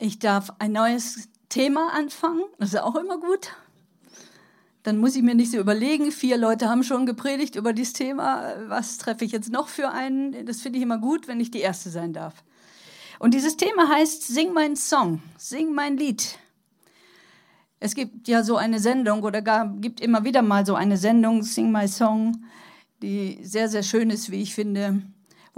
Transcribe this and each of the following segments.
Ich darf ein neues Thema anfangen, das ist auch immer gut. Dann muss ich mir nicht so überlegen, vier Leute haben schon gepredigt über dieses Thema, was treffe ich jetzt noch für einen? Das finde ich immer gut, wenn ich die Erste sein darf. Und dieses Thema heißt Sing mein Song, sing mein Lied. Es gibt ja so eine Sendung oder gar gibt immer wieder mal so eine Sendung, Sing My Song, die sehr, sehr schön ist, wie ich finde,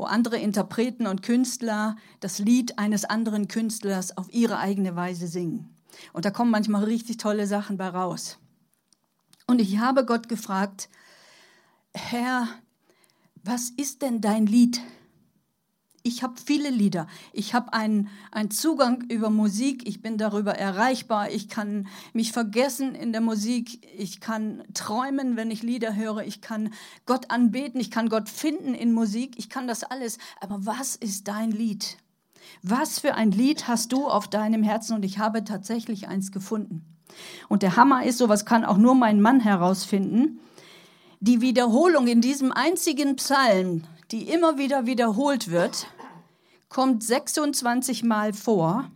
wo andere Interpreten und Künstler das Lied eines anderen Künstlers auf ihre eigene Weise singen. Und da kommen manchmal richtig tolle Sachen bei raus. Und ich habe Gott gefragt, Herr, was ist denn dein Lied? Ich habe viele Lieder. Ich habe einen, einen Zugang über Musik. Ich bin darüber erreichbar. Ich kann mich vergessen in der Musik. Ich kann träumen, wenn ich Lieder höre. Ich kann Gott anbeten. Ich kann Gott finden in Musik. Ich kann das alles. Aber was ist dein Lied? Was für ein Lied hast du auf deinem Herzen? Und ich habe tatsächlich eins gefunden. Und der Hammer ist, sowas kann auch nur mein Mann herausfinden. Die Wiederholung in diesem einzigen Psalm, die immer wieder wiederholt wird, kommt 26 Mal vor.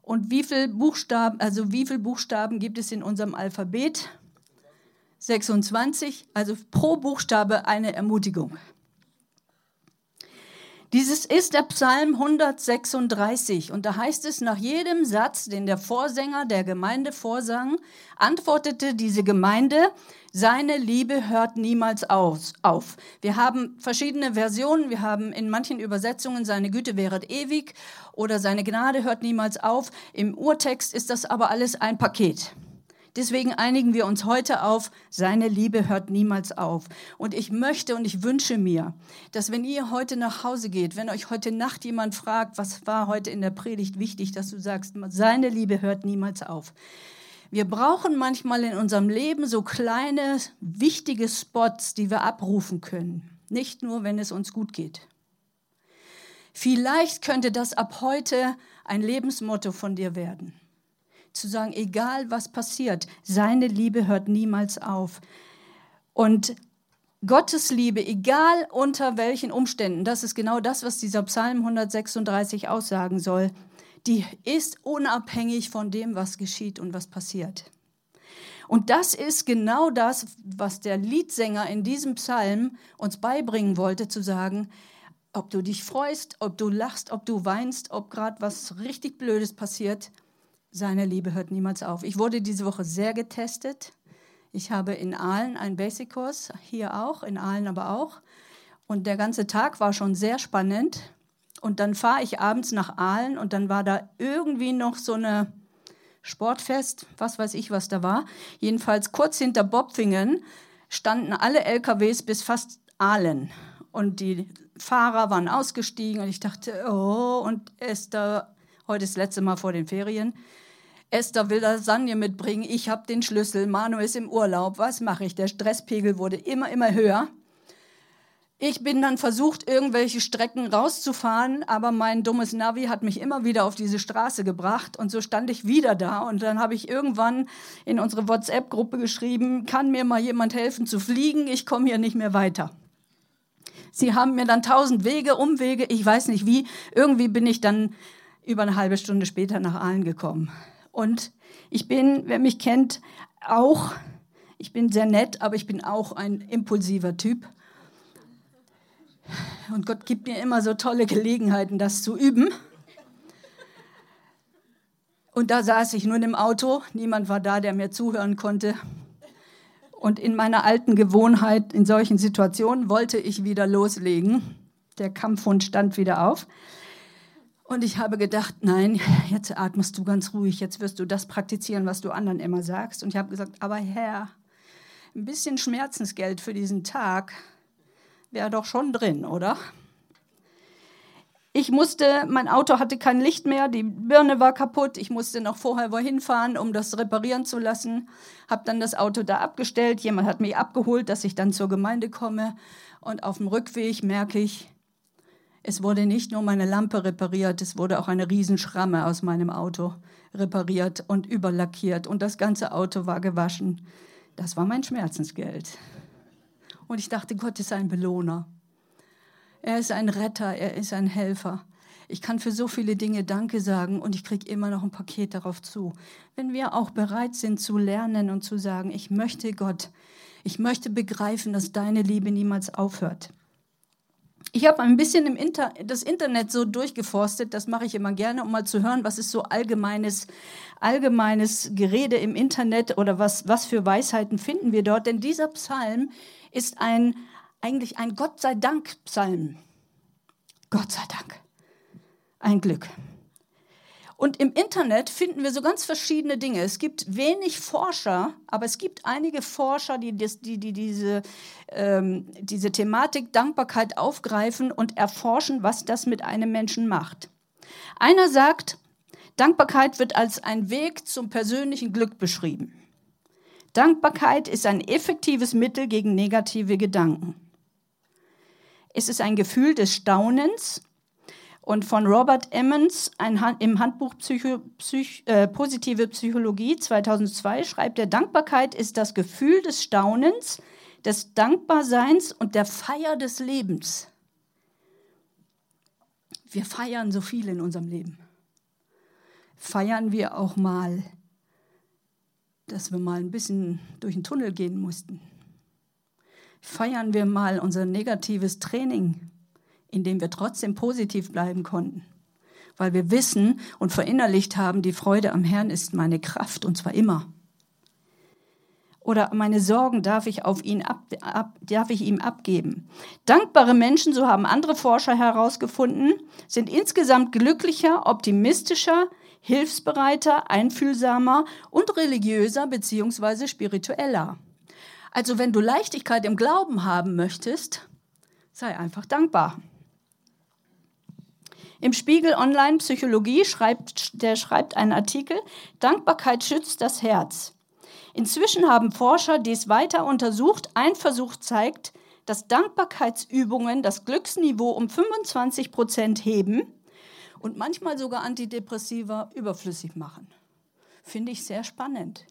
Und wie viele Buchstaben, also wie viele Buchstaben gibt es in unserem Alphabet? 26, also pro Buchstabe eine Ermutigung. Dieses ist der Psalm 136 und da heißt es nach jedem Satz, den der Vorsänger der Gemeinde vorsang, antwortete diese Gemeinde, seine Liebe hört niemals aus, auf. Wir haben verschiedene Versionen, wir haben in manchen Übersetzungen seine Güte wäret ewig oder seine Gnade hört niemals auf. Im Urtext ist das aber alles ein Paket. Deswegen einigen wir uns heute auf, seine Liebe hört niemals auf. Und ich möchte und ich wünsche mir, dass wenn ihr heute nach Hause geht, wenn euch heute Nacht jemand fragt, was war heute in der Predigt wichtig, dass du sagst, seine Liebe hört niemals auf. Wir brauchen manchmal in unserem Leben so kleine, wichtige Spots, die wir abrufen können. Nicht nur, wenn es uns gut geht. Vielleicht könnte das ab heute ein Lebensmotto von dir werden zu sagen, egal was passiert, seine Liebe hört niemals auf. Und Gottes Liebe, egal unter welchen Umständen, das ist genau das, was dieser Psalm 136 aussagen soll, die ist unabhängig von dem, was geschieht und was passiert. Und das ist genau das, was der Liedsänger in diesem Psalm uns beibringen wollte, zu sagen, ob du dich freust, ob du lachst, ob du weinst, ob gerade was richtig Blödes passiert, seine Liebe hört niemals auf. Ich wurde diese Woche sehr getestet. Ich habe in Aalen einen Basic-Kurs, hier auch, in Aalen aber auch. Und der ganze Tag war schon sehr spannend. Und dann fahre ich abends nach Aalen und dann war da irgendwie noch so eine Sportfest, was weiß ich, was da war. Jedenfalls kurz hinter Bobfingen standen alle LKWs bis fast Aalen. Und die Fahrer waren ausgestiegen und ich dachte, oh, und Esther, heute ist das letzte Mal vor den Ferien. Esther will Lasagne mitbringen, ich habe den Schlüssel, Manu ist im Urlaub, was mache ich? Der Stresspegel wurde immer, immer höher. Ich bin dann versucht, irgendwelche Strecken rauszufahren, aber mein dummes Navi hat mich immer wieder auf diese Straße gebracht und so stand ich wieder da und dann habe ich irgendwann in unsere WhatsApp-Gruppe geschrieben, kann mir mal jemand helfen zu fliegen, ich komme hier nicht mehr weiter. Sie haben mir dann tausend Wege, Umwege, ich weiß nicht wie, irgendwie bin ich dann über eine halbe Stunde später nach Aalen gekommen. Und ich bin, wer mich kennt, auch, ich bin sehr nett, aber ich bin auch ein impulsiver Typ. Und Gott gibt mir immer so tolle Gelegenheiten, das zu üben. Und da saß ich nun im Auto, niemand war da, der mir zuhören konnte. Und in meiner alten Gewohnheit, in solchen Situationen, wollte ich wieder loslegen. Der Kampfhund stand wieder auf. Und ich habe gedacht, nein, jetzt atmest du ganz ruhig, jetzt wirst du das praktizieren, was du anderen immer sagst. Und ich habe gesagt, aber Herr, ein bisschen Schmerzensgeld für diesen Tag wäre doch schon drin, oder? Ich musste, mein Auto hatte kein Licht mehr, die Birne war kaputt, ich musste noch vorher wohin fahren, um das reparieren zu lassen. Habe dann das Auto da abgestellt, jemand hat mich abgeholt, dass ich dann zur Gemeinde komme. Und auf dem Rückweg merke ich, es wurde nicht nur meine Lampe repariert, es wurde auch eine Riesenschramme aus meinem Auto repariert und überlackiert und das ganze Auto war gewaschen. Das war mein Schmerzensgeld. Und ich dachte, Gott ist ein Belohner. Er ist ein Retter, er ist ein Helfer. Ich kann für so viele Dinge Danke sagen und ich kriege immer noch ein Paket darauf zu. Wenn wir auch bereit sind zu lernen und zu sagen, ich möchte Gott, ich möchte begreifen, dass deine Liebe niemals aufhört. Ich habe ein bisschen im Inter das Internet so durchgeforstet, das mache ich immer gerne, um mal zu hören, was ist so allgemeines, allgemeines Gerede im Internet oder was, was für Weisheiten finden wir dort. Denn dieser Psalm ist ein, eigentlich ein Gott sei Dank Psalm. Gott sei Dank. Ein Glück. Und im Internet finden wir so ganz verschiedene Dinge. Es gibt wenig Forscher, aber es gibt einige Forscher, die, die, die diese, ähm, diese Thematik Dankbarkeit aufgreifen und erforschen, was das mit einem Menschen macht. Einer sagt, Dankbarkeit wird als ein Weg zum persönlichen Glück beschrieben. Dankbarkeit ist ein effektives Mittel gegen negative Gedanken. Es ist ein Gefühl des Staunens, und von Robert Emmons ein, im Handbuch Psycho, Psych, äh, Positive Psychologie 2002 schreibt er, Dankbarkeit ist das Gefühl des Staunens, des Dankbarseins und der Feier des Lebens. Wir feiern so viel in unserem Leben. Feiern wir auch mal, dass wir mal ein bisschen durch den Tunnel gehen mussten. Feiern wir mal unser negatives Training in dem wir trotzdem positiv bleiben konnten. Weil wir wissen und verinnerlicht haben, die Freude am Herrn ist meine Kraft und zwar immer. Oder meine Sorgen darf ich, auf ihn ab, ab, darf ich ihm abgeben. Dankbare Menschen, so haben andere Forscher herausgefunden, sind insgesamt glücklicher, optimistischer, hilfsbereiter, einfühlsamer und religiöser bzw. spiritueller. Also wenn du Leichtigkeit im Glauben haben möchtest, sei einfach dankbar. Im Spiegel Online Psychologie schreibt, der schreibt einen Artikel, Dankbarkeit schützt das Herz. Inzwischen haben Forscher dies weiter untersucht. Ein Versuch zeigt, dass Dankbarkeitsübungen das Glücksniveau um 25 Prozent heben und manchmal sogar Antidepressiva überflüssig machen. Finde ich sehr spannend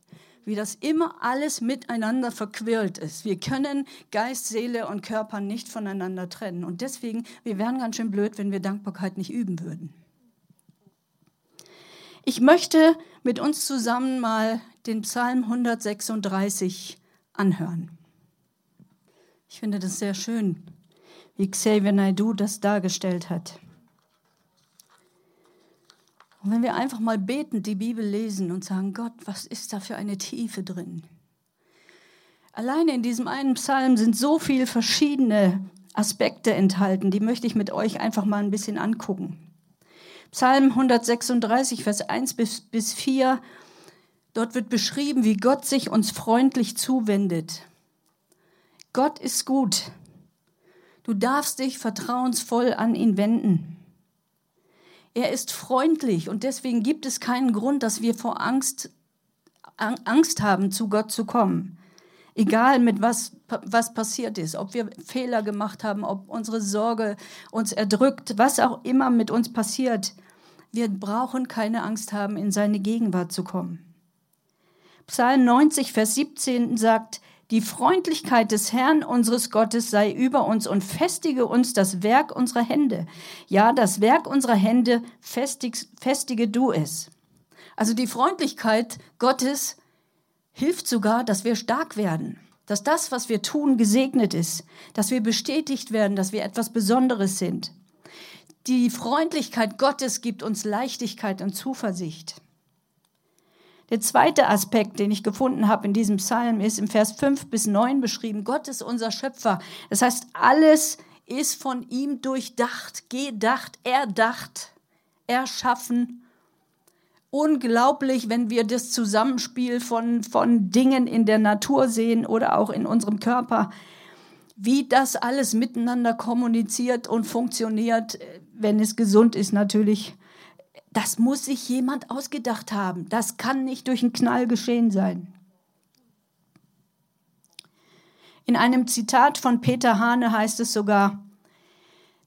wie das immer alles miteinander verquirlt ist. Wir können Geist, Seele und Körper nicht voneinander trennen. Und deswegen, wir wären ganz schön blöd, wenn wir Dankbarkeit nicht üben würden. Ich möchte mit uns zusammen mal den Psalm 136 anhören. Ich finde das sehr schön, wie Xavier Naidoo das dargestellt hat. Und wenn wir einfach mal betend die Bibel lesen und sagen, Gott, was ist da für eine Tiefe drin? Alleine in diesem einen Psalm sind so viele verschiedene Aspekte enthalten, die möchte ich mit euch einfach mal ein bisschen angucken. Psalm 136, Vers 1 bis, bis 4, dort wird beschrieben, wie Gott sich uns freundlich zuwendet. Gott ist gut. Du darfst dich vertrauensvoll an ihn wenden. Er ist freundlich und deswegen gibt es keinen Grund, dass wir vor Angst, Angst haben, zu Gott zu kommen. Egal mit was, was passiert ist, ob wir Fehler gemacht haben, ob unsere Sorge uns erdrückt, was auch immer mit uns passiert. Wir brauchen keine Angst haben, in seine Gegenwart zu kommen. Psalm 90, Vers 17 sagt, die Freundlichkeit des Herrn unseres Gottes sei über uns und festige uns das Werk unserer Hände. Ja, das Werk unserer Hände festig, festige du es. Also die Freundlichkeit Gottes hilft sogar, dass wir stark werden, dass das, was wir tun, gesegnet ist, dass wir bestätigt werden, dass wir etwas Besonderes sind. Die Freundlichkeit Gottes gibt uns Leichtigkeit und Zuversicht. Der zweite Aspekt, den ich gefunden habe in diesem Psalm, ist im Vers 5 bis 9 beschrieben. Gott ist unser Schöpfer. Das heißt, alles ist von ihm durchdacht, gedacht, erdacht, erschaffen. Unglaublich, wenn wir das Zusammenspiel von, von Dingen in der Natur sehen oder auch in unserem Körper, wie das alles miteinander kommuniziert und funktioniert, wenn es gesund ist natürlich das muss sich jemand ausgedacht haben. Das kann nicht durch einen Knall geschehen sein. In einem Zitat von Peter Hane heißt es sogar,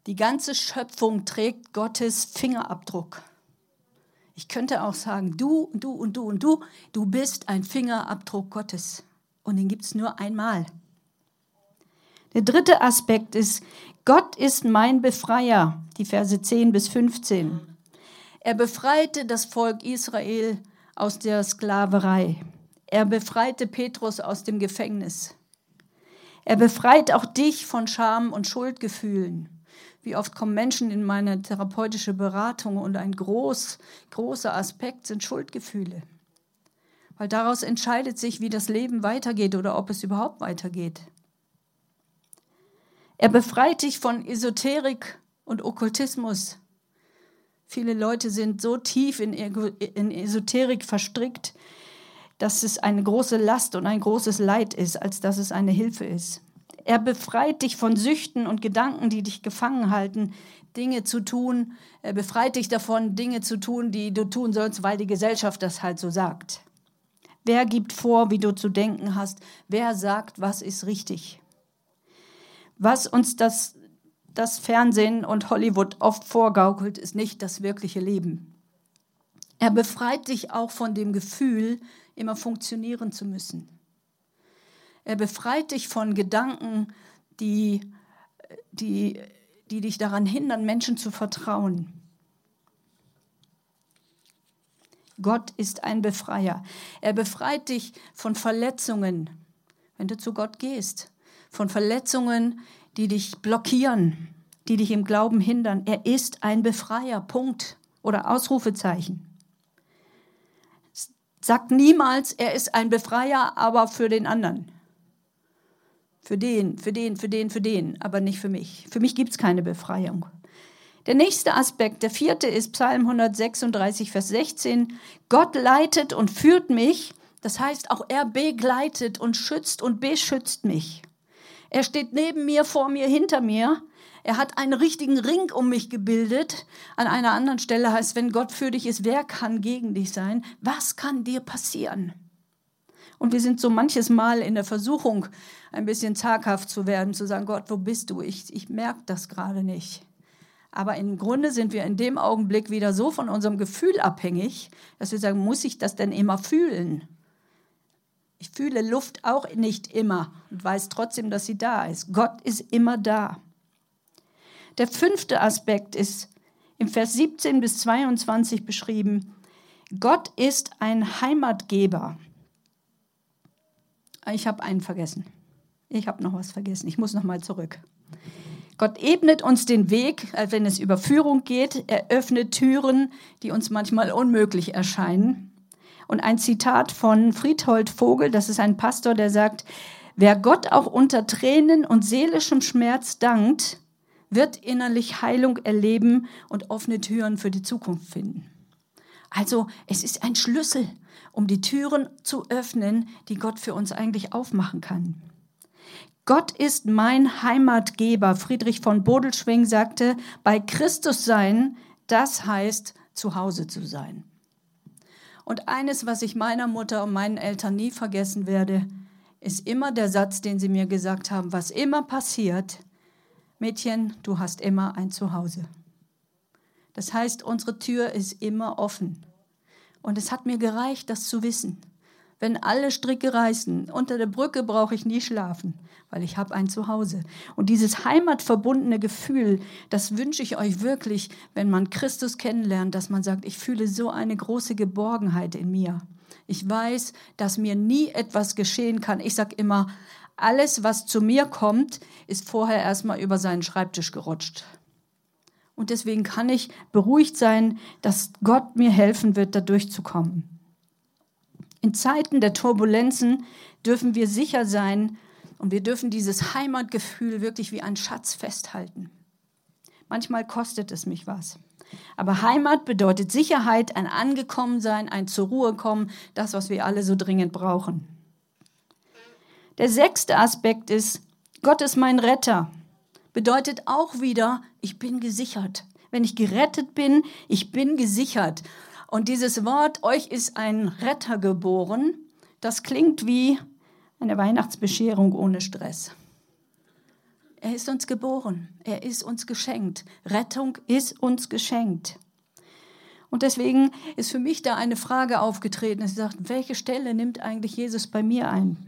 die ganze Schöpfung trägt Gottes Fingerabdruck. Ich könnte auch sagen, du, du und du und du, du bist ein Fingerabdruck Gottes. Und den gibt es nur einmal. Der dritte Aspekt ist, Gott ist mein Befreier, die Verse 10 bis 15. Er befreite das Volk Israel aus der Sklaverei. Er befreite Petrus aus dem Gefängnis. Er befreit auch dich von Scham und Schuldgefühlen. Wie oft kommen Menschen in meine therapeutische Beratung und ein groß, großer Aspekt sind Schuldgefühle. Weil daraus entscheidet sich, wie das Leben weitergeht oder ob es überhaupt weitergeht. Er befreit dich von Esoterik und Okkultismus. Viele Leute sind so tief in, Esoterik verstrickt, dass es eine große Last und ein großes Leid ist, als dass es eine Hilfe ist. Er befreit dich von Süchten und Gedanken, die dich gefangen halten, Dinge zu tun. Er befreit dich davon, Dinge zu tun, die du tun sollst, weil die Gesellschaft das halt so sagt. Wer gibt vor, wie du zu denken hast? Wer sagt, was ist richtig? Was uns das, das Fernsehen und Hollywood oft vorgaukelt, ist nicht das wirkliche Leben. Er befreit dich auch von dem Gefühl, immer funktionieren zu müssen. Er befreit dich von Gedanken, die, die, die dich daran hindern, Menschen zu vertrauen. Gott ist ein Befreier. Er befreit dich von Verletzungen, wenn du zu Gott gehst. Von Verletzungen, die dich blockieren, die dich im Glauben hindern. Er ist ein Befreier. Punkt. Oder Ausrufezeichen. Sagt niemals, er ist ein Befreier, aber für den anderen. Für den, für den, für den, für den, aber nicht für mich. Für mich gibt es keine Befreiung. Der nächste Aspekt, der vierte ist Psalm 136, Vers 16. Gott leitet und führt mich. Das heißt, auch er begleitet und schützt und beschützt mich. Er steht neben mir, vor mir, hinter mir. Er hat einen richtigen Ring um mich gebildet. An einer anderen Stelle heißt, wenn Gott für dich ist, wer kann gegen dich sein? Was kann dir passieren? Und wir sind so manches Mal in der Versuchung, ein bisschen zaghaft zu werden, zu sagen, Gott, wo bist du? Ich, ich merke das gerade nicht. Aber im Grunde sind wir in dem Augenblick wieder so von unserem Gefühl abhängig, dass wir sagen, muss ich das denn immer fühlen? Ich fühle Luft auch nicht immer und weiß trotzdem, dass sie da ist. Gott ist immer da. Der fünfte Aspekt ist im Vers 17 bis 22 beschrieben. Gott ist ein Heimatgeber. Ich habe einen vergessen. Ich habe noch was vergessen. Ich muss noch mal zurück. Gott ebnet uns den Weg, wenn es über Führung geht. Er öffnet Türen, die uns manchmal unmöglich erscheinen. Und ein Zitat von Friedhold Vogel, das ist ein Pastor, der sagt, wer Gott auch unter Tränen und seelischem Schmerz dankt, wird innerlich Heilung erleben und offene Türen für die Zukunft finden. Also es ist ein Schlüssel, um die Türen zu öffnen, die Gott für uns eigentlich aufmachen kann. Gott ist mein Heimatgeber. Friedrich von Bodelschwing sagte, bei Christus sein, das heißt zu Hause zu sein. Und eines, was ich meiner Mutter und meinen Eltern nie vergessen werde, ist immer der Satz, den sie mir gesagt haben, was immer passiert, Mädchen, du hast immer ein Zuhause. Das heißt, unsere Tür ist immer offen. Und es hat mir gereicht, das zu wissen wenn alle Stricke reißen. Unter der Brücke brauche ich nie schlafen, weil ich habe ein Zuhause. Und dieses heimatverbundene Gefühl, das wünsche ich euch wirklich, wenn man Christus kennenlernt, dass man sagt, ich fühle so eine große Geborgenheit in mir. Ich weiß, dass mir nie etwas geschehen kann. Ich sage immer, alles, was zu mir kommt, ist vorher erstmal über seinen Schreibtisch gerutscht. Und deswegen kann ich beruhigt sein, dass Gott mir helfen wird, da durchzukommen. In Zeiten der Turbulenzen dürfen wir sicher sein und wir dürfen dieses Heimatgefühl wirklich wie ein Schatz festhalten. Manchmal kostet es mich was. Aber Heimat bedeutet Sicherheit, ein Angekommensein, ein zur Ruhe kommen, das, was wir alle so dringend brauchen. Der sechste Aspekt ist, Gott ist mein Retter. Bedeutet auch wieder, ich bin gesichert. Wenn ich gerettet bin, ich bin gesichert. Und dieses Wort, euch ist ein Retter geboren, das klingt wie eine Weihnachtsbescherung ohne Stress. Er ist uns geboren, er ist uns geschenkt. Rettung ist uns geschenkt. Und deswegen ist für mich da eine Frage aufgetreten. Sie sagt, welche Stelle nimmt eigentlich Jesus bei mir ein?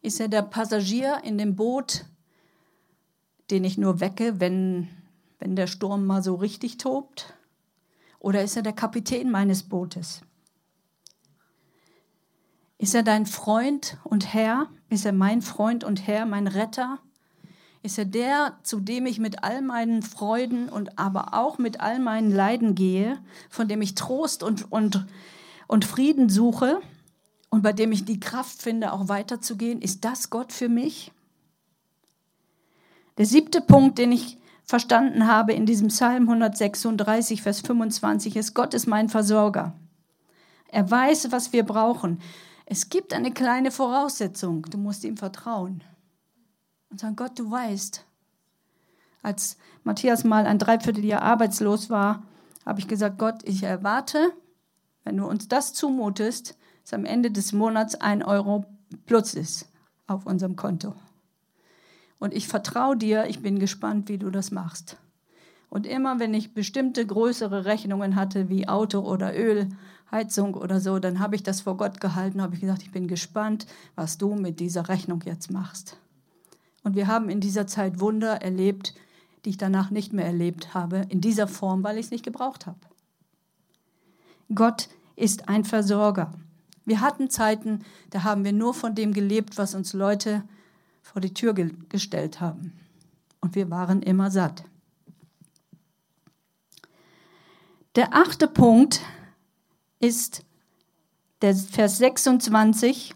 Ist er der Passagier in dem Boot, den ich nur wecke, wenn, wenn der Sturm mal so richtig tobt? Oder ist er der Kapitän meines Bootes? Ist er dein Freund und Herr? Ist er mein Freund und Herr, mein Retter? Ist er der, zu dem ich mit all meinen Freuden und aber auch mit all meinen Leiden gehe, von dem ich Trost und, und, und Frieden suche und bei dem ich die Kraft finde, auch weiterzugehen? Ist das Gott für mich? Der siebte Punkt, den ich verstanden habe in diesem Psalm 136, Vers 25, ist, Gott ist mein Versorger. Er weiß, was wir brauchen. Es gibt eine kleine Voraussetzung. Du musst ihm vertrauen. Und sagen, Gott, du weißt. Als Matthias mal ein Dreivierteljahr arbeitslos war, habe ich gesagt, Gott, ich erwarte, wenn du uns das zumutest, dass am Ende des Monats ein Euro plus ist auf unserem Konto. Und ich vertraue dir, ich bin gespannt, wie du das machst. Und immer, wenn ich bestimmte größere Rechnungen hatte, wie Auto oder Öl, Heizung oder so, dann habe ich das vor Gott gehalten, habe ich gesagt, ich bin gespannt, was du mit dieser Rechnung jetzt machst. Und wir haben in dieser Zeit Wunder erlebt, die ich danach nicht mehr erlebt habe, in dieser Form, weil ich es nicht gebraucht habe. Gott ist ein Versorger. Wir hatten Zeiten, da haben wir nur von dem gelebt, was uns Leute vor die Tür ge gestellt haben. Und wir waren immer satt. Der achte Punkt ist der Vers 26,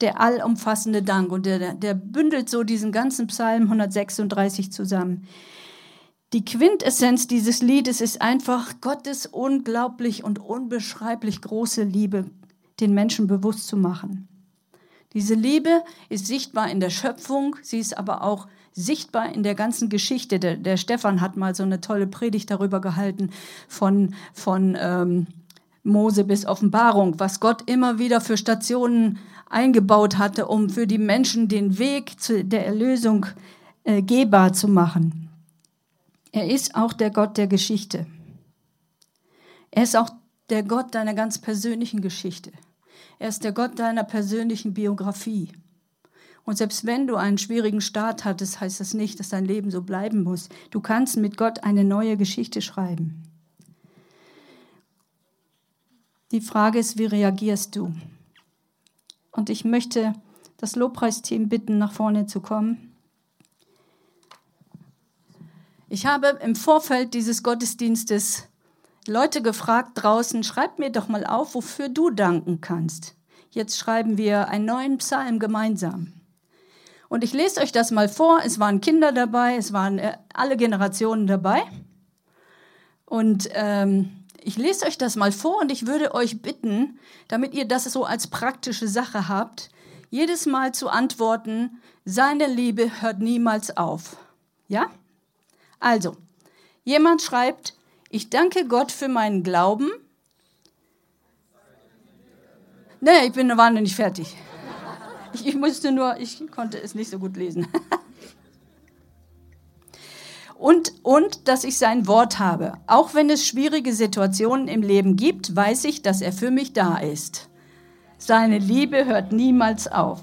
der allumfassende Dank. Und der, der bündelt so diesen ganzen Psalm 136 zusammen. Die Quintessenz dieses Liedes ist einfach Gottes unglaublich und unbeschreiblich große Liebe den Menschen bewusst zu machen. Diese Liebe ist sichtbar in der Schöpfung, sie ist aber auch sichtbar in der ganzen Geschichte. Der, der Stefan hat mal so eine tolle Predigt darüber gehalten von, von ähm, Mose bis Offenbarung, was Gott immer wieder für Stationen eingebaut hatte, um für die Menschen den Weg zu der Erlösung äh, gehbar zu machen. Er ist auch der Gott der Geschichte. Er ist auch der Gott deiner ganz persönlichen Geschichte. Er ist der Gott deiner persönlichen Biografie. Und selbst wenn du einen schwierigen Start hattest, heißt das nicht, dass dein Leben so bleiben muss. Du kannst mit Gott eine neue Geschichte schreiben. Die Frage ist, wie reagierst du? Und ich möchte das Lobpreisteam bitten, nach vorne zu kommen. Ich habe im Vorfeld dieses Gottesdienstes Leute gefragt draußen, schreibt mir doch mal auf, wofür du danken kannst. Jetzt schreiben wir einen neuen Psalm gemeinsam. Und ich lese euch das mal vor. Es waren Kinder dabei, es waren äh, alle Generationen dabei. Und ähm, ich lese euch das mal vor und ich würde euch bitten, damit ihr das so als praktische Sache habt, jedes Mal zu antworten, seine Liebe hört niemals auf. Ja? Also, jemand schreibt, ich danke Gott für meinen Glauben. Nee, ich bin war noch nicht fertig. Ich, ich musste nur, ich konnte es nicht so gut lesen. Und, und dass ich sein Wort habe. Auch wenn es schwierige Situationen im Leben gibt, weiß ich, dass er für mich da ist. Seine Liebe hört niemals auf.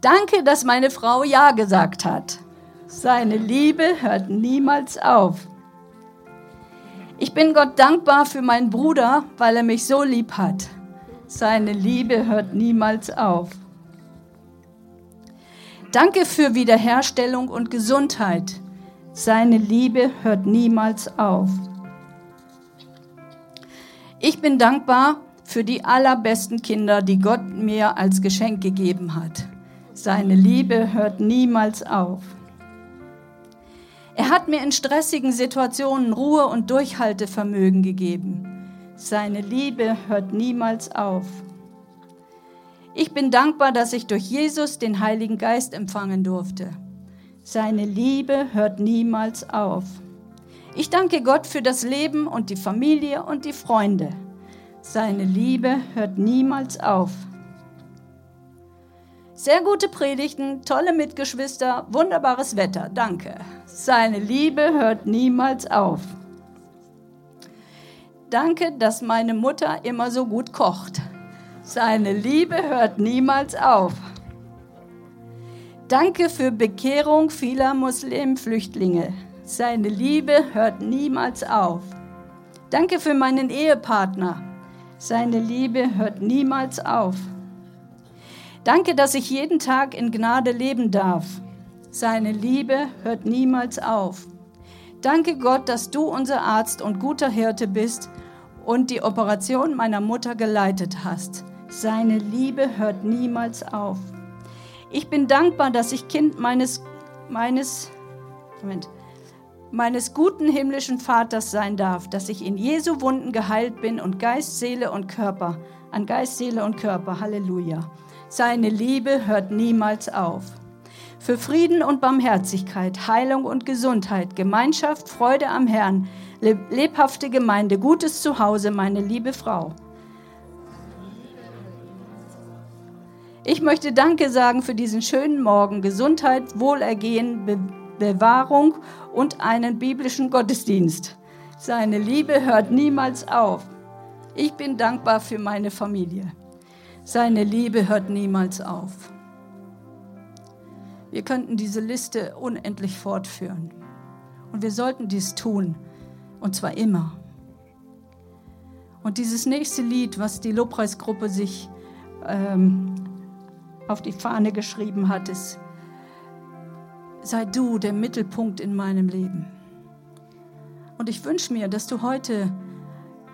Danke, dass meine Frau Ja gesagt hat. Seine Liebe hört niemals auf. Ich bin Gott dankbar für meinen Bruder, weil er mich so lieb hat. Seine Liebe hört niemals auf. Danke für Wiederherstellung und Gesundheit. Seine Liebe hört niemals auf. Ich bin dankbar für die allerbesten Kinder, die Gott mir als Geschenk gegeben hat. Seine Liebe hört niemals auf. Er hat mir in stressigen Situationen Ruhe und Durchhaltevermögen gegeben. Seine Liebe hört niemals auf. Ich bin dankbar, dass ich durch Jesus den Heiligen Geist empfangen durfte. Seine Liebe hört niemals auf. Ich danke Gott für das Leben und die Familie und die Freunde. Seine Liebe hört niemals auf. Sehr gute Predigten, tolle Mitgeschwister, wunderbares Wetter, danke. Seine Liebe hört niemals auf. Danke, dass meine Mutter immer so gut kocht. Seine Liebe hört niemals auf. Danke für Bekehrung vieler Muslimflüchtlinge. Seine Liebe hört niemals auf. Danke für meinen Ehepartner. Seine Liebe hört niemals auf. Danke, dass ich jeden Tag in Gnade leben darf. Seine Liebe hört niemals auf. Danke Gott, dass du unser Arzt und guter Hirte bist und die Operation meiner Mutter geleitet hast. Seine Liebe hört niemals auf. Ich bin dankbar, dass ich Kind meines, meines, Moment, meines guten himmlischen Vaters sein darf, dass ich in Jesu Wunden geheilt bin und Geist, Seele und Körper, an Geist, Seele und Körper. Halleluja. Seine Liebe hört niemals auf. Für Frieden und Barmherzigkeit, Heilung und Gesundheit, Gemeinschaft, Freude am Herrn, lebhafte Gemeinde, gutes Zuhause, meine liebe Frau. Ich möchte Danke sagen für diesen schönen Morgen, Gesundheit, Wohlergehen, Be Bewahrung und einen biblischen Gottesdienst. Seine Liebe hört niemals auf. Ich bin dankbar für meine Familie. Seine Liebe hört niemals auf. Wir könnten diese Liste unendlich fortführen. Und wir sollten dies tun. Und zwar immer. Und dieses nächste Lied, was die Lobpreisgruppe sich ähm, auf die Fahne geschrieben hat, ist, sei du der Mittelpunkt in meinem Leben. Und ich wünsche mir, dass du heute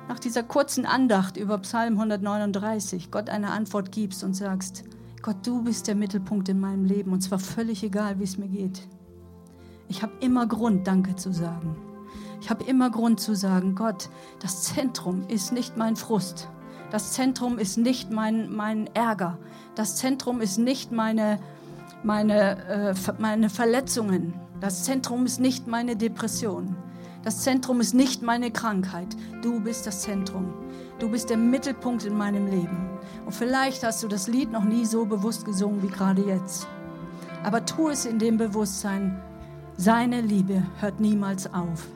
nach dieser kurzen Andacht über Psalm 139 Gott eine Antwort gibst und sagst, Gott, du bist der Mittelpunkt in meinem Leben und zwar völlig egal, wie es mir geht. Ich habe immer Grund, Danke zu sagen. Ich habe immer Grund zu sagen, Gott, das Zentrum ist nicht mein Frust. Das Zentrum ist nicht mein, mein Ärger. Das Zentrum ist nicht meine, meine, äh, meine Verletzungen. Das Zentrum ist nicht meine Depression. Das Zentrum ist nicht meine Krankheit. Du bist das Zentrum. Du bist der Mittelpunkt in meinem Leben. Und vielleicht hast du das Lied noch nie so bewusst gesungen wie gerade jetzt. Aber tu es in dem Bewusstsein, seine Liebe hört niemals auf.